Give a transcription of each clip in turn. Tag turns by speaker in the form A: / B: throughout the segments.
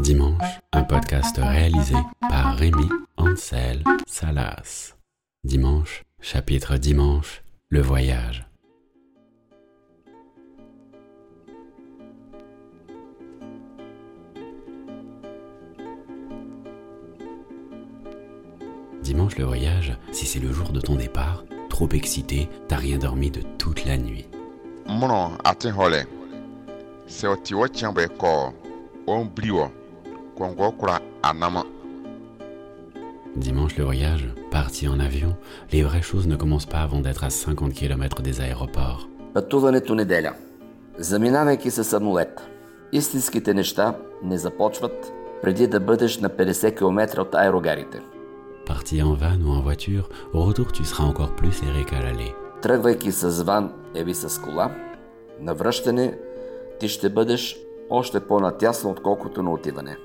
A: Dimanche, un podcast réalisé par Rémi Ansel Salas. Dimanche, chapitre Dimanche, le voyage. Dimanche le voyage, si c'est le jour de ton départ, trop excité, t'as rien dormi de toute la nuit
B: mụnụ atịghọle sɛ ɔte wɔkyɛn bɛ kɔ ɔmbri wɔ kɔnkɔ kura anama
A: Dimanche le voyage, parti en avion, les vraies choses ne commencent pas avant d'être à 50 km des aéroports.
C: Пътуването неделя. Заминавайки със самолет. Истинските неща не започват преди да бъдеш на 50 км от аерогарите.
A: Parti en van ou en voiture, au retour tu seras encore plus serré qu'à l'aller.
C: Тръгвайки с ван или с кола, на връщане Ти ще бъдеш още по-натясно, отколкото на отиване.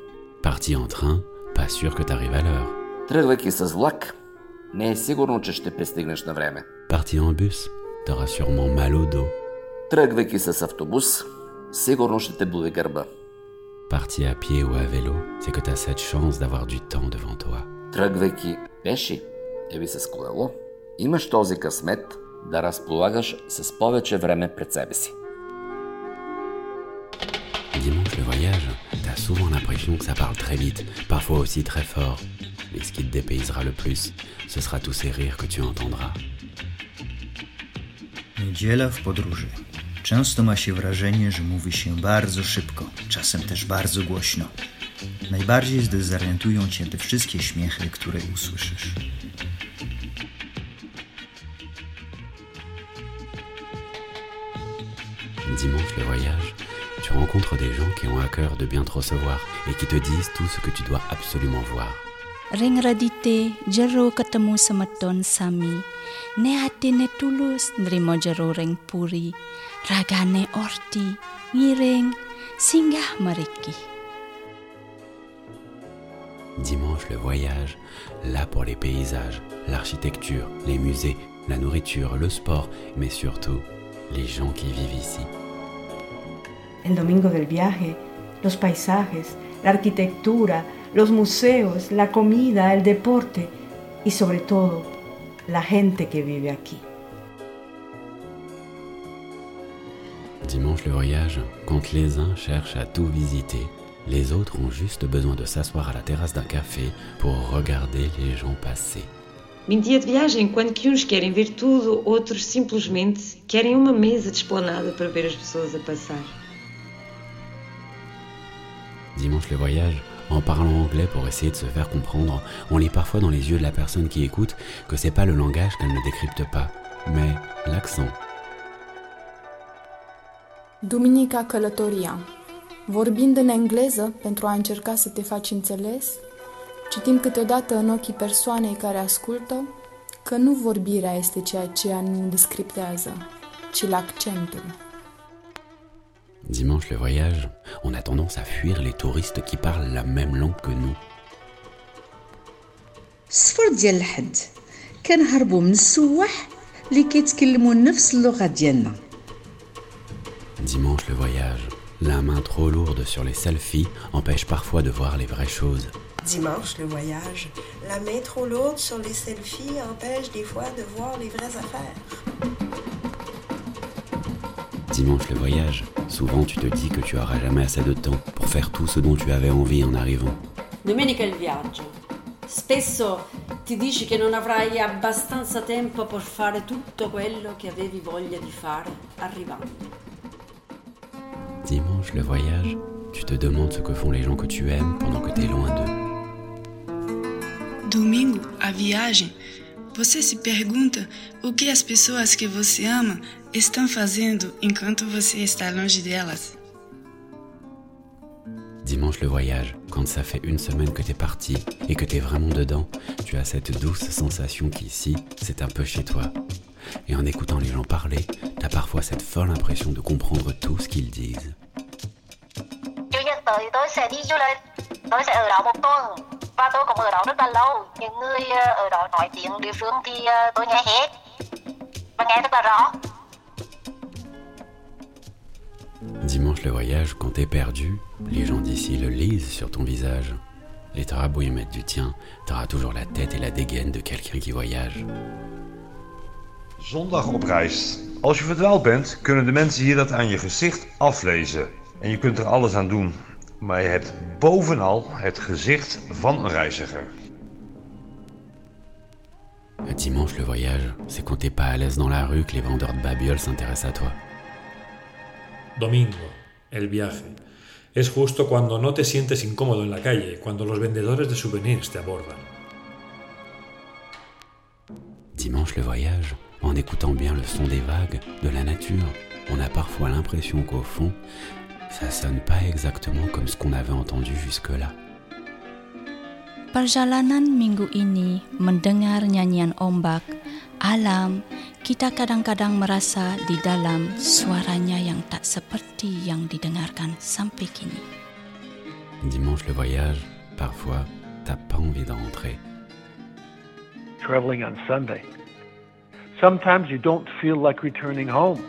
A: Parti en train, pas sûr que t'arrives à l'heure.
C: Тръгвайки с влак, не е сигурно, че ще пристигнеш на време.
A: Parti en bus, t'auras sûrement mal au dos.
C: Тръгвайки с автобус, сигурно ще те боли гърба.
A: Parti à pied ou à vélo, c'est que t'as cette chance d'avoir du temps devant toi.
C: Тръгвайки пеши или с колело, имаш този късмет да разполагаш с повече време пред себе си.
A: T'as souvent l'impression que ça parle très vite, parfois aussi très fort. Mais ce qui te dépaysera le plus, ce sera tous ces rires que tu entendras.
D: Niedziela w podróży. Często ma się wrażenie, że mówi się bardzo szybko, czasem też bardzo głośno. Najbardziej zdezorientują cię te wszystkie śmiechy, które usłyszysz.
A: Dimanche le voyage, tu rencontres des gens qui ont à cœur de bien te recevoir et qui te disent tout ce que tu dois absolument voir.
E: Ketemu Sami. Ne tulus, puri. Ragane orti, ngiring, singgah.
A: Dimanche le voyage, là pour les paysages, l'architecture, les musées, la nourriture, le sport, mais surtout les gens qui vivent ici.
F: El domingo del viaje, los paisajes, la arquitectura, los museos, la comida, el deporte y sobre todo la gente que vive aquí.
A: Dimanche le voyage, quand les uns cherchent à tout visiter, les autres ont juste besoin de s'asseoir à la terrasse d'un café pour regarder les gens passer.
G: Em dia de viagem, quando que uns querem ver tudo, outros simplesmente querem uma mesa de esplanada para ver as pessoas a passar.
A: Dimanche le voyage, en parlant anglais pour essayer de se faire comprendre, on lit parfois dans les yeux de la personne qui écoute que c'est pas le langage qu'elle ne décrypte pas, mais l'accent.
H: Duminica Călătoria Vorbind în engleză pentru a încerca să te faci înțeles, citim câteodată în ochii persoanei care ascultă că nu vorbirea este ceea ce ea nu descriptează, ci l'accentul.
A: Dimanche le voyage, on a tendance à fuir les touristes qui parlent la même langue que nous.
I: السفر ديال الحد كنهربوا من السواح اللي كيتكلموا نفس اللغه ديالنا
A: Dimanche le voyage, la main trop lourde sur les selfies empêche parfois de voir les vraies choses.
J: Dimanche, le voyage. La main trop lourde sur les selfies empêche des fois de voir les vraies affaires.
A: Dimanche le voyage, souvent tu te dis que tu auras jamais assez de temps pour faire tout ce dont tu avais envie en arrivant.
K: Domenica il viaggio. Spesso ti dici che non avrai abbastanza tempo per fare tutto quello che avevi voglia di fare arrivando.
A: Dimanche le voyage, tu te demandes ce que font les gens que tu aimes pendant que tu es loin d'eux.
L: Domingo, a viagem, você se pergunta o que as pessoas que você ama? Estão fazendo enquanto você está longe delas?
A: Dimanche le voyage, quand ça fait une semaine que t'es parti et que t'es vraiment dedans, tu as cette douce sensation qu'ici, c'est un peu chez toi. Et en écoutant les gens parler, t'as parfois cette folle impression de comprendre tout ce qu'ils disent. Le voyage, quand t'es perdu, les gens d'ici le lisent sur ton visage. Et t'auras beau y mettre du tien, t'auras toujours la tête et la dégaine de quelqu'un qui voyage.
M: Zondag op reis. Als je verdwaald bent, kunnen de mensen hier dat aan je gezicht aflezen. En je kunt er alles aan doen. Maar je hebt bovenal het gezicht van een reiziger.
A: Dimanche le voyage, c'est quand t'es pas à l'aise dans la rue que les vendeurs de babioles s'intéressent à toi.
N: Domingo, el viaje. Es justo cuando no te sientes incómodo en la calle, cuando los vendedores de souvenirs te abordan.
A: Dimanche le voyage, en écoutant bien le son des vagues, de la nature, on a parfois l'impression qu'au fond, ça sonne pas exactement comme ce qu'on avait entendu jusque-là.
E: Perjalanan minggu ini mendengar nyanyian ombak, alam, kita kadang-kadang merasa di dalam suaranya yang tak seperti yang didengarkan sampai kini.
A: Dimanche le voyage, parfois, t'as pas envie de rentrer.
O: Traveling on Sunday. Sometimes you don't feel like returning home.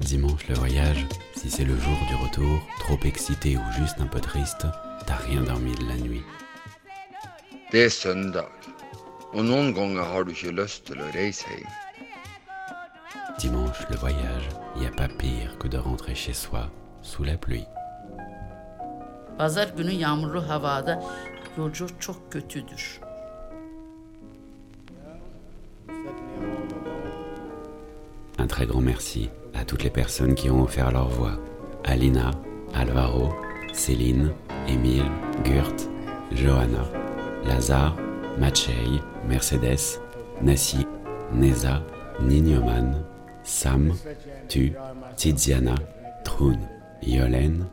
A: Dimanche le voyage, si c'est le jour du retour, trop excité ou juste un peu triste, t'as rien dormi de la nuit.
P: Er søndag, og noen ganger har du ikke lyst til å reise hjem.
A: Dimanche le voyage, y a pas pire que de rentrer chez soi sous la pluie.
Q: Pazar günü yağmurlu havada yolcu çok kötüdür.
A: Un très grand merci à toutes les personnes qui ont offert leur voix. Alina, Alvaro, Céline, Émile, Gurt, Johanna, Lazare, Machei, Mercedes, Nassi, Neza, Nignoman, Sam, Tu, Tiziana, Trun, Yolène,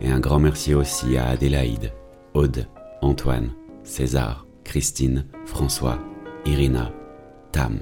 A: et un grand merci aussi à Adélaïde, Aude, Antoine, César, Christine, François, Irina, Tam.